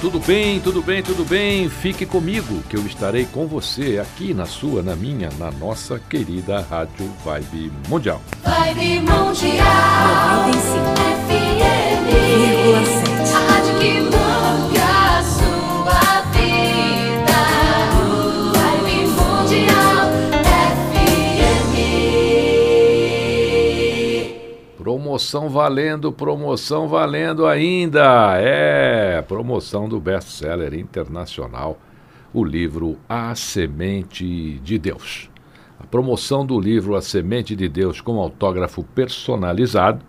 Tudo bem, tudo bem, tudo bem? Fique comigo que eu estarei com você aqui na sua, na minha, na nossa querida Rádio Vibe Mundial. Vibe Mundial 95,7. FM Promoção valendo, promoção valendo ainda. É, promoção do best-seller internacional, o livro A Semente de Deus. A promoção do livro A Semente de Deus com autógrafo personalizado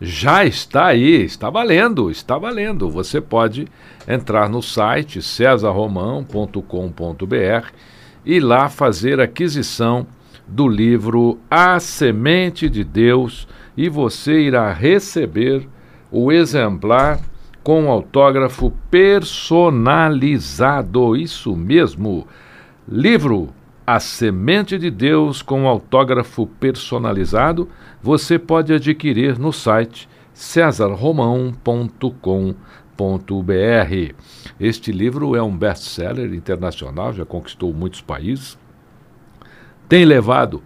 já está aí, está valendo, está valendo. Você pode entrar no site cesarromão.com.br e lá fazer aquisição do livro A Semente de Deus e você irá receber o exemplar com autógrafo personalizado. Isso mesmo. Livro A Semente de Deus com autógrafo personalizado você pode adquirir no site cesarromão.com.br. Este livro é um best-seller internacional, já conquistou muitos países. Tem levado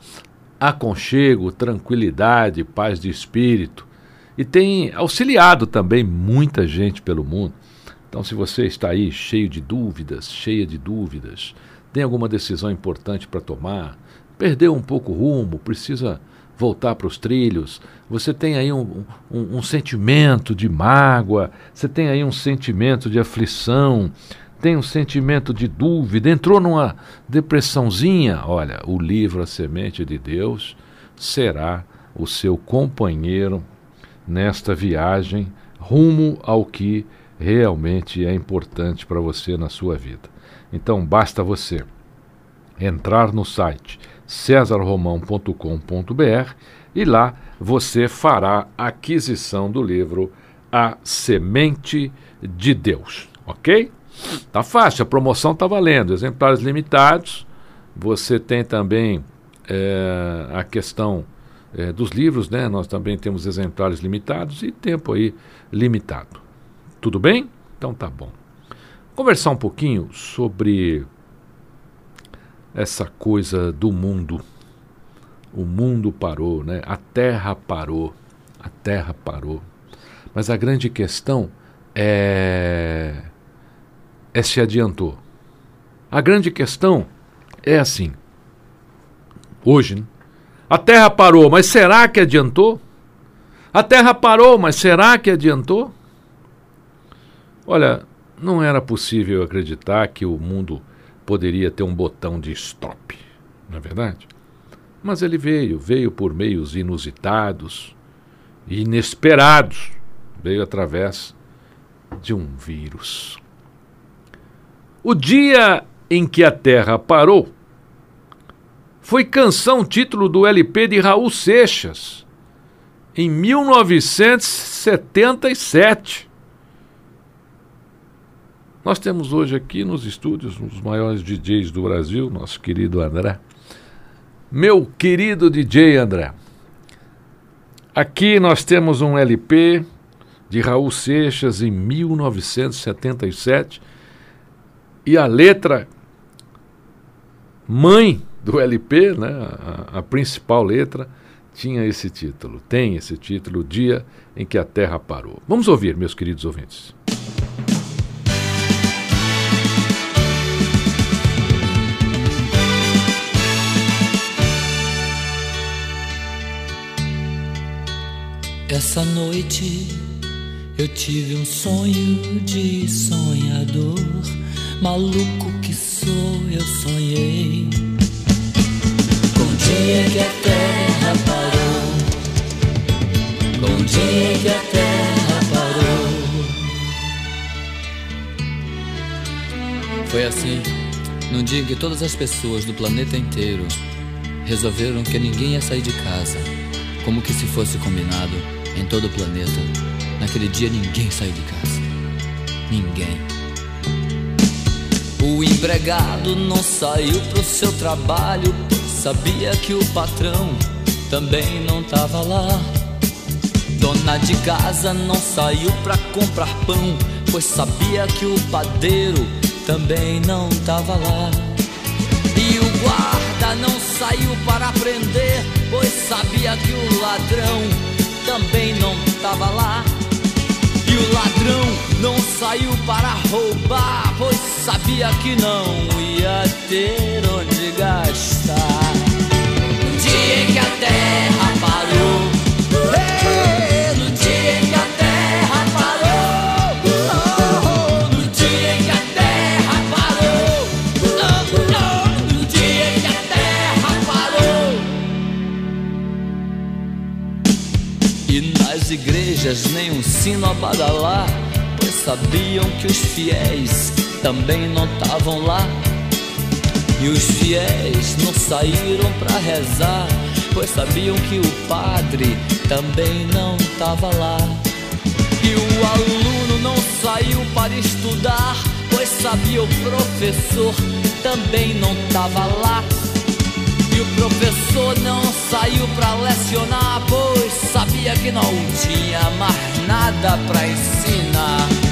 aconchego, tranquilidade, paz de espírito e tem auxiliado também muita gente pelo mundo. Então, se você está aí cheio de dúvidas, cheia de dúvidas, tem alguma decisão importante para tomar, perdeu um pouco o rumo, precisa voltar para os trilhos, você tem aí um, um, um, sentimento de mágoa, você tem aí um sentimento de aflição, tem um sentimento de dúvida, entrou numa depressãozinha, olha, o livro A Semente de Deus será o seu companheiro nesta viagem rumo ao que realmente é importante para você na sua vida. Então basta você entrar no site cesarromão.com.br e lá você fará a aquisição do livro A Semente de Deus, ok? Tá fácil, a promoção tá valendo, exemplares limitados. Você tem também é, a questão é, dos livros, né? Nós também temos exemplares limitados e tempo aí limitado. Tudo bem? Então tá bom. Conversar um pouquinho sobre essa coisa do mundo. O mundo parou, né? A terra parou. A terra parou. Mas a grande questão é é se adiantou. A grande questão é assim. Hoje, né? a Terra parou, mas será que adiantou? A Terra parou, mas será que adiantou? Olha, não era possível acreditar que o mundo poderia ter um botão de stop, não é verdade? Mas ele veio, veio por meios inusitados, inesperados, veio através de um vírus. O dia em que a Terra parou foi canção título do LP de Raul Seixas, em 1977. Nós temos hoje aqui nos estúdios um dos maiores DJs do Brasil, nosso querido André. Meu querido DJ André. Aqui nós temos um LP de Raul Seixas em 1977 e a letra mãe do LP, né, a, a principal letra, tinha esse título, tem esse título, O Dia em que a Terra Parou. Vamos ouvir, meus queridos ouvintes. Essa noite eu tive um sonho de sonhador, maluco que sou, eu sonhei. Com o dia que a terra parou, com o dia que a terra parou. Foi assim, num dia que todas as pessoas do planeta inteiro resolveram que ninguém ia sair de casa, como que se fosse combinado em todo o planeta. Naquele dia ninguém saiu de casa. Ninguém. Empregado não saiu pro seu trabalho, sabia que o patrão também não tava lá. Dona de casa não saiu pra comprar pão, pois sabia que o padeiro também não tava lá. E o guarda não saiu para prender, pois sabia que o ladrão também não tava lá. E o ladrão não saiu para roubar, pois sabia que não ia ter onde gastar. No dia em que a terra parou, no dia em que a terra parou, oh, no dia em que a terra parou, oh, oh, no dia em que a terra parou. E nas igrejas nem um sino a badalar, pois sabiam que os fiéis também não estavam lá. E os fiéis não saíram para rezar, pois sabiam que o padre também não estava lá. E o aluno não saiu para estudar, pois sabia o professor também não estava lá. E o professor não saiu pra lecionar, pois sabia que não tinha mais nada pra ensinar.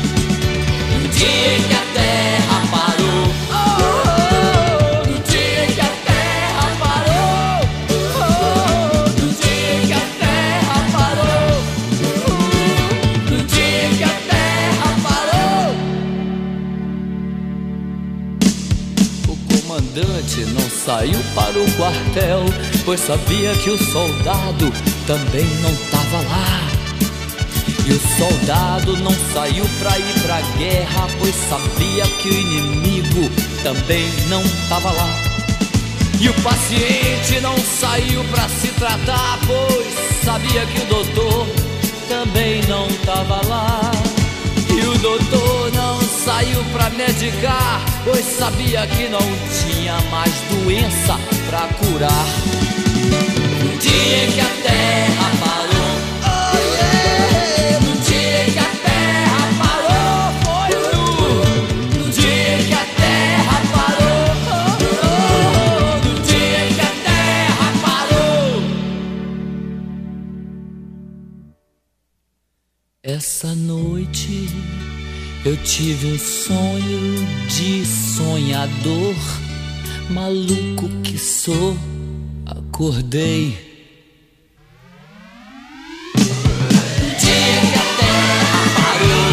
Saiu para o quartel, pois sabia que o soldado também não tava lá. E o soldado não saiu pra ir pra guerra, pois sabia que o inimigo também não tava lá. E o paciente não saiu pra se tratar, pois sabia que o doutor também não tava lá. E o doutor não saiu pra medicar, pois sabia que não tinha mais doença pra curar. No dia em que a terra parou, eu tive um sonho de sonhador, maluco que sou, acordei. No dia que a terra parou,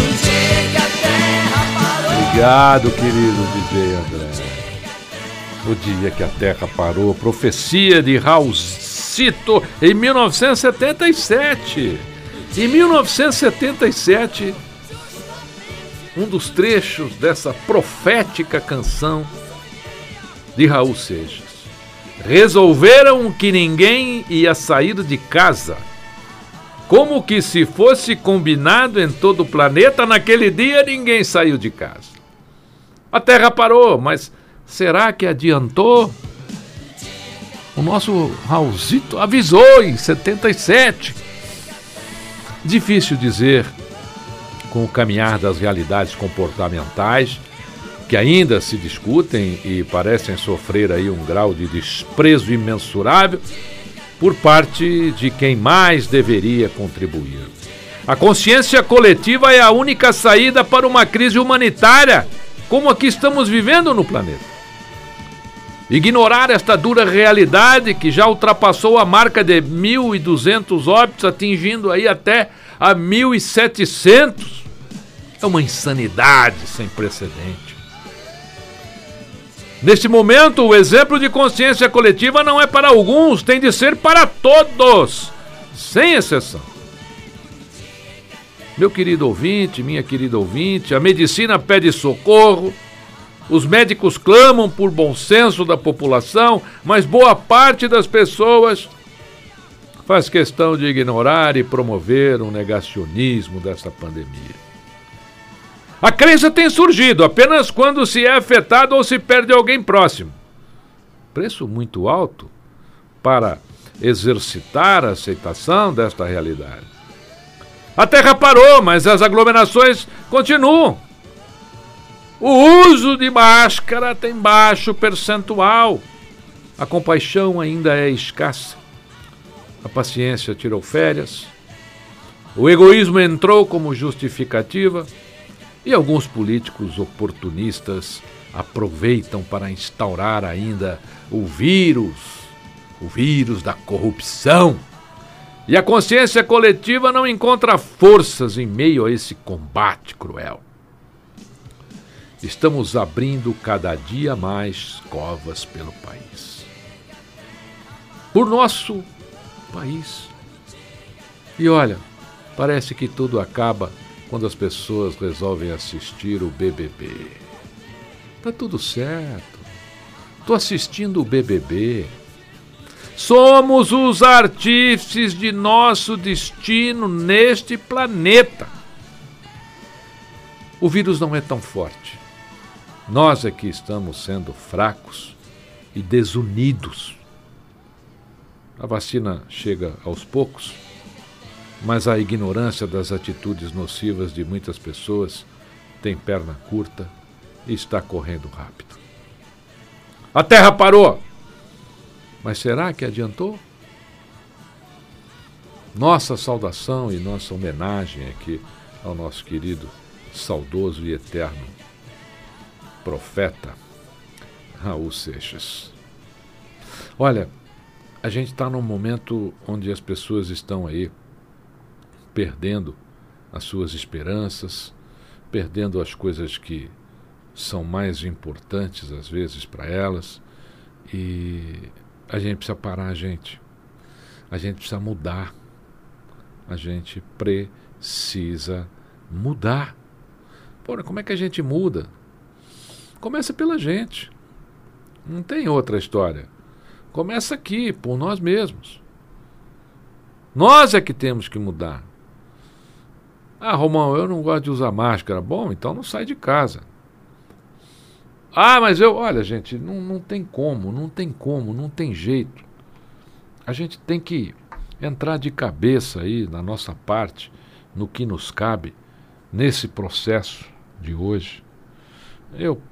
no dia que a terra parou. Obrigado, querido DJ André. O dia que a Terra parou, profecia de Raulzito em 1977. Em 1977, um dos trechos dessa profética canção de Raul Seixas. Resolveram que ninguém ia sair de casa. Como que se fosse combinado em todo o planeta, naquele dia ninguém saiu de casa. A Terra parou, mas será que adiantou? O nosso Raulzito avisou em 77. Difícil dizer, com o caminhar das realidades comportamentais, que ainda se discutem e parecem sofrer aí um grau de desprezo imensurável por parte de quem mais deveria contribuir. A consciência coletiva é a única saída para uma crise humanitária como a que estamos vivendo no planeta. Ignorar esta dura realidade que já ultrapassou a marca de 1.200 óbitos, atingindo aí até a 1.700, é uma insanidade sem precedente. Neste momento, o exemplo de consciência coletiva não é para alguns, tem de ser para todos, sem exceção. Meu querido ouvinte, minha querida ouvinte, a medicina pede socorro, os médicos clamam por bom senso da população, mas boa parte das pessoas faz questão de ignorar e promover um negacionismo dessa pandemia. A crença tem surgido apenas quando se é afetado ou se perde alguém próximo. Preço muito alto para exercitar a aceitação desta realidade. A terra parou, mas as aglomerações continuam. O uso de máscara tem baixo percentual. A compaixão ainda é escassa. A paciência tirou férias. O egoísmo entrou como justificativa. E alguns políticos oportunistas aproveitam para instaurar ainda o vírus, o vírus da corrupção. E a consciência coletiva não encontra forças em meio a esse combate cruel. Estamos abrindo cada dia mais covas pelo país. Por nosso país. E olha, parece que tudo acaba quando as pessoas resolvem assistir o BBB. Tá tudo certo. Tô assistindo o BBB. Somos os artífices de nosso destino neste planeta. O vírus não é tão forte. Nós é que estamos sendo fracos e desunidos. A vacina chega aos poucos mas a ignorância das atitudes nocivas de muitas pessoas tem perna curta e está correndo rápido. A Terra parou! Mas será que adiantou? Nossa saudação e nossa homenagem aqui ao nosso querido, saudoso e eterno profeta Raul Seixas. Olha, a gente está num momento onde as pessoas estão aí perdendo as suas esperanças, perdendo as coisas que são mais importantes às vezes para elas. E a gente precisa parar, a gente. A gente precisa mudar. A gente precisa mudar. Porra, como é que a gente muda? Começa pela gente. Não tem outra história. Começa aqui, por nós mesmos. Nós é que temos que mudar. Ah, Romão, eu não gosto de usar máscara. Bom, então não sai de casa. Ah, mas eu. Olha, gente, não, não tem como, não tem como, não tem jeito. A gente tem que entrar de cabeça aí na nossa parte, no que nos cabe, nesse processo de hoje. Eu,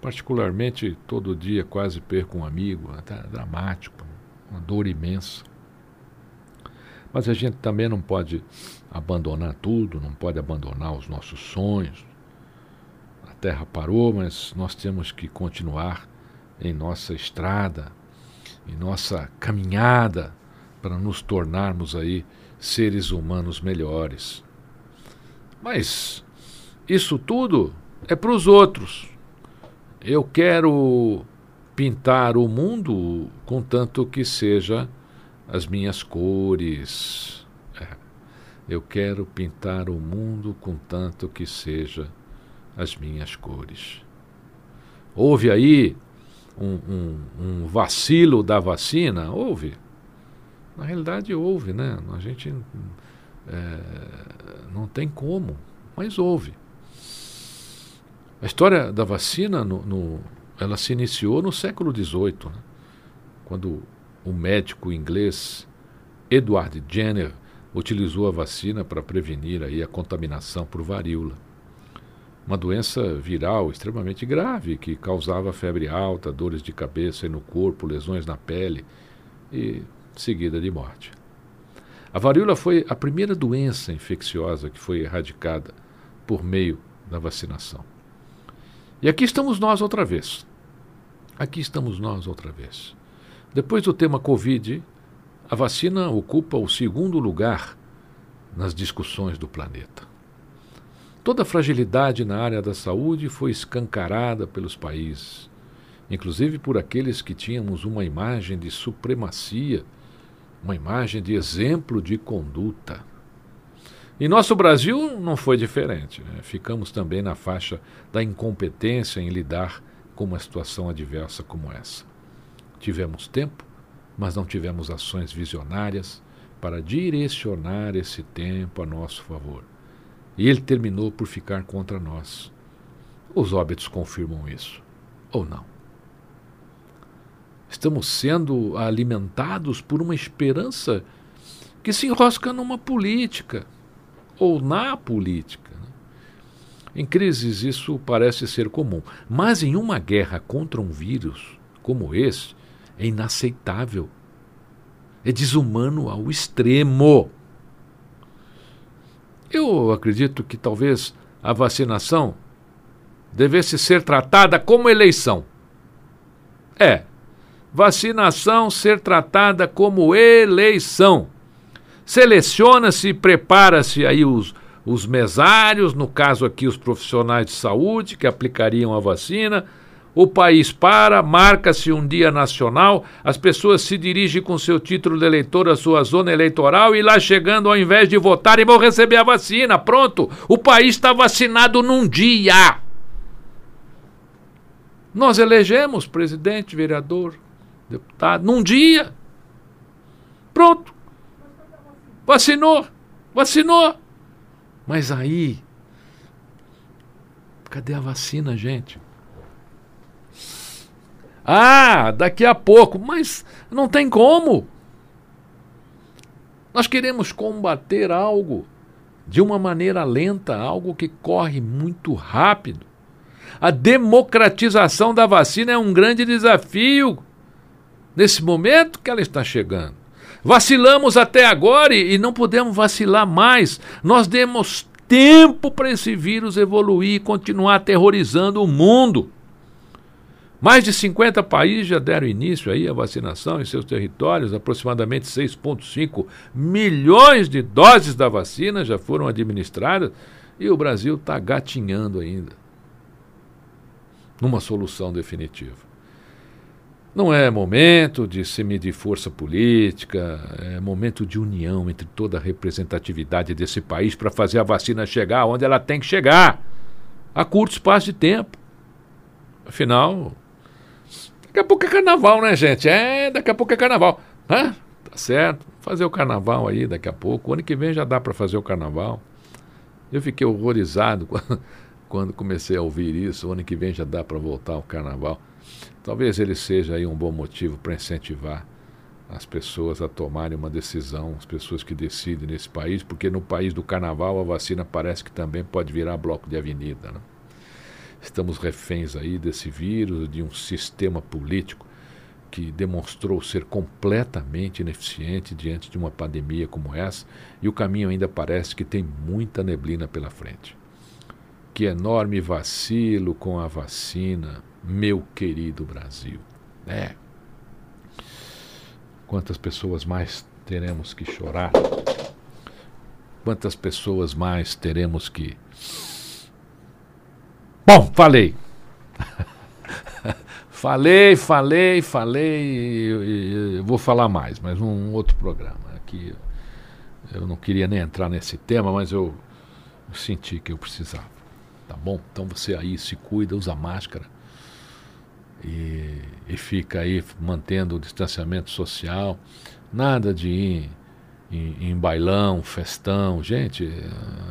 particularmente, todo dia quase perco um amigo, até dramático, uma dor imensa. Mas a gente também não pode abandonar tudo, não pode abandonar os nossos sonhos. A terra parou, mas nós temos que continuar em nossa estrada, em nossa caminhada para nos tornarmos aí seres humanos melhores. Mas isso tudo é para os outros. Eu quero pintar o mundo contanto que seja as minhas cores, eu quero pintar o mundo contanto que seja as minhas cores. Houve aí um, um, um vacilo da vacina? Houve. Na realidade, houve, né? A gente é, não tem como, mas houve. A história da vacina, no, no, ela se iniciou no século XVIII, né? quando o médico inglês Edward Jenner utilizou a vacina para prevenir aí a contaminação por varíola. Uma doença viral extremamente grave que causava febre alta, dores de cabeça e no corpo, lesões na pele e seguida de morte. A varíola foi a primeira doença infecciosa que foi erradicada por meio da vacinação. E aqui estamos nós outra vez. aqui estamos nós outra vez. Depois do tema Covid, a vacina ocupa o segundo lugar nas discussões do planeta. Toda a fragilidade na área da saúde foi escancarada pelos países, inclusive por aqueles que tínhamos uma imagem de supremacia, uma imagem de exemplo de conduta. E nosso Brasil não foi diferente. Né? Ficamos também na faixa da incompetência em lidar com uma situação adversa como essa. Tivemos tempo, mas não tivemos ações visionárias para direcionar esse tempo a nosso favor. E ele terminou por ficar contra nós. Os óbitos confirmam isso, ou não? Estamos sendo alimentados por uma esperança que se enrosca numa política, ou na política. Em crises, isso parece ser comum, mas em uma guerra contra um vírus como esse, é inaceitável. É desumano ao extremo. Eu acredito que talvez a vacinação devesse ser tratada como eleição. É, vacinação ser tratada como eleição. Seleciona-se prepara-se aí os, os mesários, no caso aqui os profissionais de saúde que aplicariam a vacina. O país para, marca-se um dia nacional, as pessoas se dirigem com seu título de eleitor à sua zona eleitoral e lá chegando, ao invés de votarem, vão receber a vacina. Pronto, o país está vacinado num dia. Nós elegemos presidente, vereador, deputado, num dia. Pronto. Vacinou, vacinou. Mas aí, cadê a vacina, gente? Ah, daqui a pouco, mas não tem como. Nós queremos combater algo de uma maneira lenta, algo que corre muito rápido. A democratização da vacina é um grande desafio nesse momento que ela está chegando. Vacilamos até agora e não podemos vacilar mais. Nós demos tempo para esse vírus evoluir e continuar aterrorizando o mundo. Mais de 50 países já deram início aí à vacinação em seus territórios, aproximadamente 6,5 milhões de doses da vacina já foram administradas e o Brasil está gatinhando ainda numa solução definitiva. Não é momento de se medir força política, é momento de união entre toda a representatividade desse país para fazer a vacina chegar onde ela tem que chegar, a curto espaço de tempo. Afinal, Daqui a pouco é carnaval, né, gente? É, daqui a pouco é carnaval. Hã? Tá certo. Fazer o carnaval aí daqui a pouco. O ano que vem já dá para fazer o carnaval. Eu fiquei horrorizado quando, comecei a ouvir isso. O ano que vem já dá para voltar ao carnaval. Talvez ele seja aí um bom motivo para incentivar as pessoas a tomarem uma decisão, as pessoas que decidem nesse país, porque no país do carnaval a vacina parece que também pode virar bloco de avenida. Né? Estamos reféns aí desse vírus, de um sistema político que demonstrou ser completamente ineficiente diante de uma pandemia como essa, e o caminho ainda parece que tem muita neblina pela frente. Que enorme vacilo com a vacina, meu querido Brasil. É. Quantas pessoas mais teremos que chorar? Quantas pessoas mais teremos que Bom, falei. falei, falei, falei. vou falar mais, mas num outro programa. Aqui eu não queria nem entrar nesse tema, mas eu senti que eu precisava. Tá bom? Então você aí se cuida, usa máscara e, e fica aí mantendo o distanciamento social. Nada de ir em, em bailão, festão. Gente,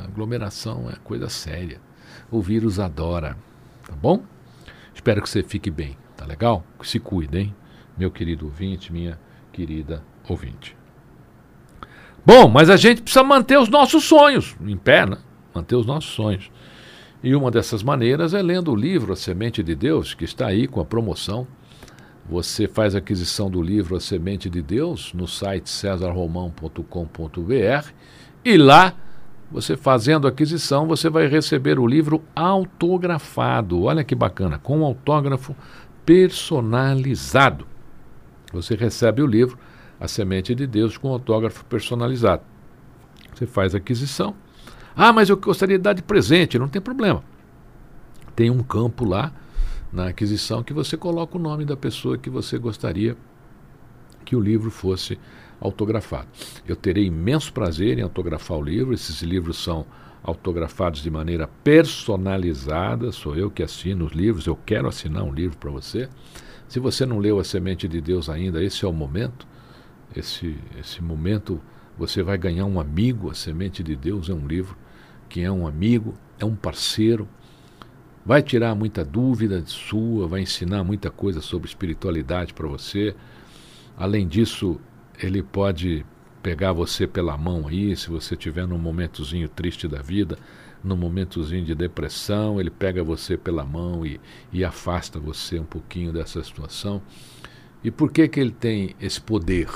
aglomeração é coisa séria o vírus adora. Tá bom? Espero que você fique bem, tá legal? Se cuide, hein? Meu querido ouvinte, minha querida ouvinte. Bom, mas a gente precisa manter os nossos sonhos em pé, né? Manter os nossos sonhos. E uma dessas maneiras é lendo o livro A Semente de Deus, que está aí com a promoção. Você faz a aquisição do livro A Semente de Deus no site cesarromão.com.br e lá você fazendo a aquisição, você vai receber o livro autografado. Olha que bacana, com autógrafo personalizado. Você recebe o livro A Semente de Deus com autógrafo personalizado. Você faz a aquisição. Ah, mas eu gostaria de dar de presente, não tem problema. Tem um campo lá na aquisição que você coloca o nome da pessoa que você gostaria que o livro fosse autografado. Eu terei imenso prazer em autografar o livro. Esses livros são autografados de maneira personalizada. Sou eu que assino os livros. Eu quero assinar um livro para você. Se você não leu A Semente de Deus ainda, esse é o momento. Esse, esse momento você vai ganhar um amigo. A Semente de Deus é um livro que é um amigo, é um parceiro. Vai tirar muita dúvida sua, vai ensinar muita coisa sobre espiritualidade para você. Além disso, ele pode pegar você pela mão aí, se você estiver num momentozinho triste da vida, num momentozinho de depressão, ele pega você pela mão e, e afasta você um pouquinho dessa situação. E por que, que ele tem esse poder?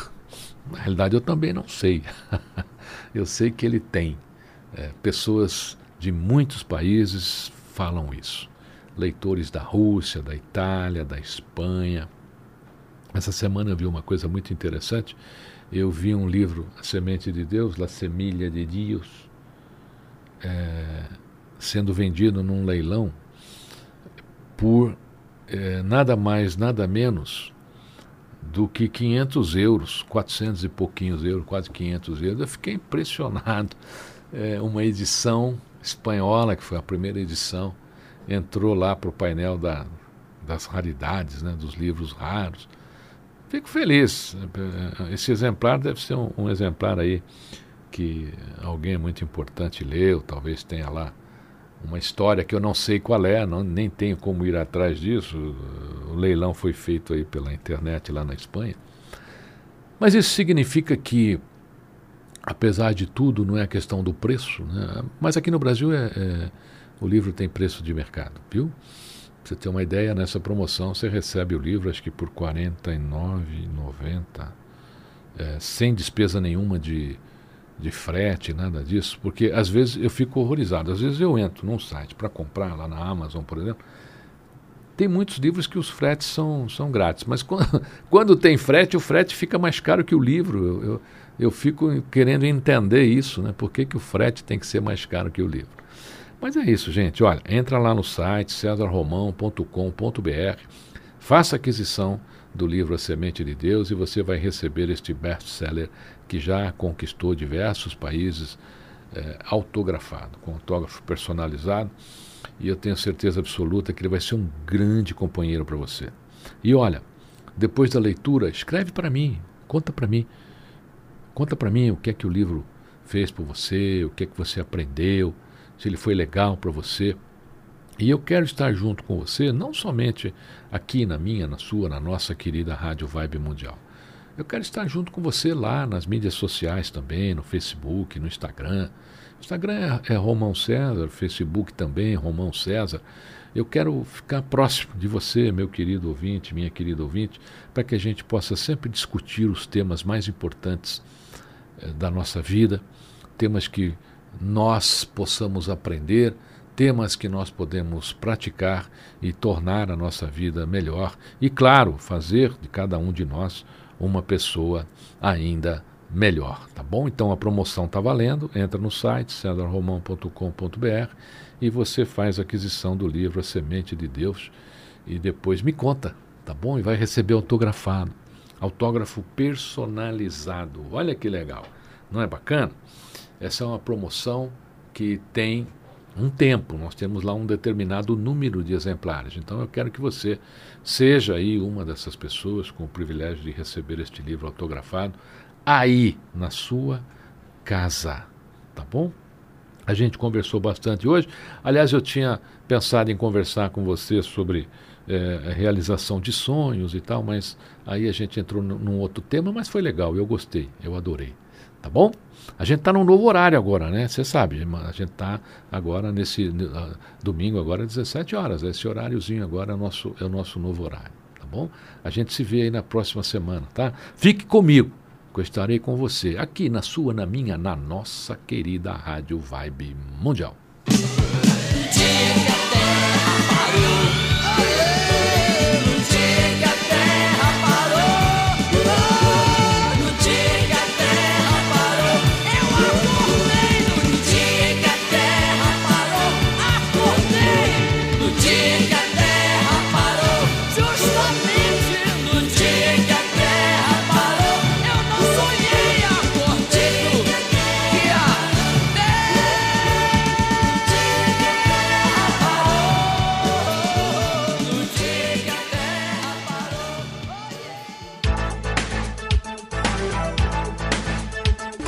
Na realidade, eu também não sei. eu sei que ele tem. É, pessoas de muitos países falam isso. Leitores da Rússia, da Itália, da Espanha. Essa semana eu vi uma coisa muito interessante. Eu vi um livro, A Semente de Deus, La Semilha de Deus, é, sendo vendido num leilão por é, nada mais, nada menos do que 500 euros, 400 e pouquinhos euros, quase 500 euros. Eu fiquei impressionado. É, uma edição espanhola, que foi a primeira edição, entrou lá para o painel da, das raridades, né, dos livros raros. Fico feliz. Esse exemplar deve ser um, um exemplar aí que alguém muito importante leu, talvez tenha lá uma história que eu não sei qual é, não, nem tenho como ir atrás disso. O leilão foi feito aí pela internet lá na Espanha. Mas isso significa que, apesar de tudo, não é a questão do preço, né? mas aqui no Brasil é, é, o livro tem preço de mercado, viu? Pra você ter uma ideia, nessa promoção você recebe o livro, acho que por R$ 49,90, é, sem despesa nenhuma de, de frete, nada disso, porque às vezes eu fico horrorizado. Às vezes eu entro num site para comprar, lá na Amazon, por exemplo, tem muitos livros que os fretes são, são grátis, mas quando, quando tem frete, o frete fica mais caro que o livro. Eu, eu, eu fico querendo entender isso, né? Por que, que o frete tem que ser mais caro que o livro? Mas é isso, gente. Olha, entra lá no site cesarromão.com.br, faça aquisição do livro A Semente de Deus e você vai receber este best-seller que já conquistou diversos países, é, autografado, com autógrafo personalizado. E eu tenho certeza absoluta que ele vai ser um grande companheiro para você. E olha, depois da leitura, escreve para mim, conta para mim. Conta para mim o que é que o livro fez por você, o que é que você aprendeu, se ele foi legal para você. E eu quero estar junto com você, não somente aqui na minha, na sua, na nossa querida Rádio Vibe Mundial. Eu quero estar junto com você lá nas mídias sociais também, no Facebook, no Instagram. Instagram é, é Romão César, Facebook também, Romão César. Eu quero ficar próximo de você, meu querido ouvinte, minha querida ouvinte, para que a gente possa sempre discutir os temas mais importantes eh, da nossa vida, temas que nós possamos aprender, temas que nós podemos praticar e tornar a nossa vida melhor e, claro, fazer de cada um de nós uma pessoa ainda melhor, tá bom? Então a promoção está valendo, entra no site cedarromão.com.br e você faz a aquisição do livro A Semente de Deus e depois me conta, tá bom? E vai receber autografado, autógrafo personalizado. Olha que legal, não é bacana? Essa é uma promoção que tem um tempo, nós temos lá um determinado número de exemplares. Então eu quero que você seja aí uma dessas pessoas com o privilégio de receber este livro autografado aí na sua casa, tá bom? A gente conversou bastante hoje. Aliás, eu tinha pensado em conversar com você sobre é, realização de sonhos e tal, mas aí a gente entrou num outro tema, mas foi legal, eu gostei, eu adorei. Tá bom? A gente está num novo horário agora, né? Você sabe, a gente está agora nesse uh, domingo, agora 17 horas. Esse horáriozinho agora é o, nosso, é o nosso novo horário, tá bom? A gente se vê aí na próxima semana, tá? Fique comigo, que eu estarei com você aqui na sua, na minha, na nossa querida Rádio Vibe Mundial.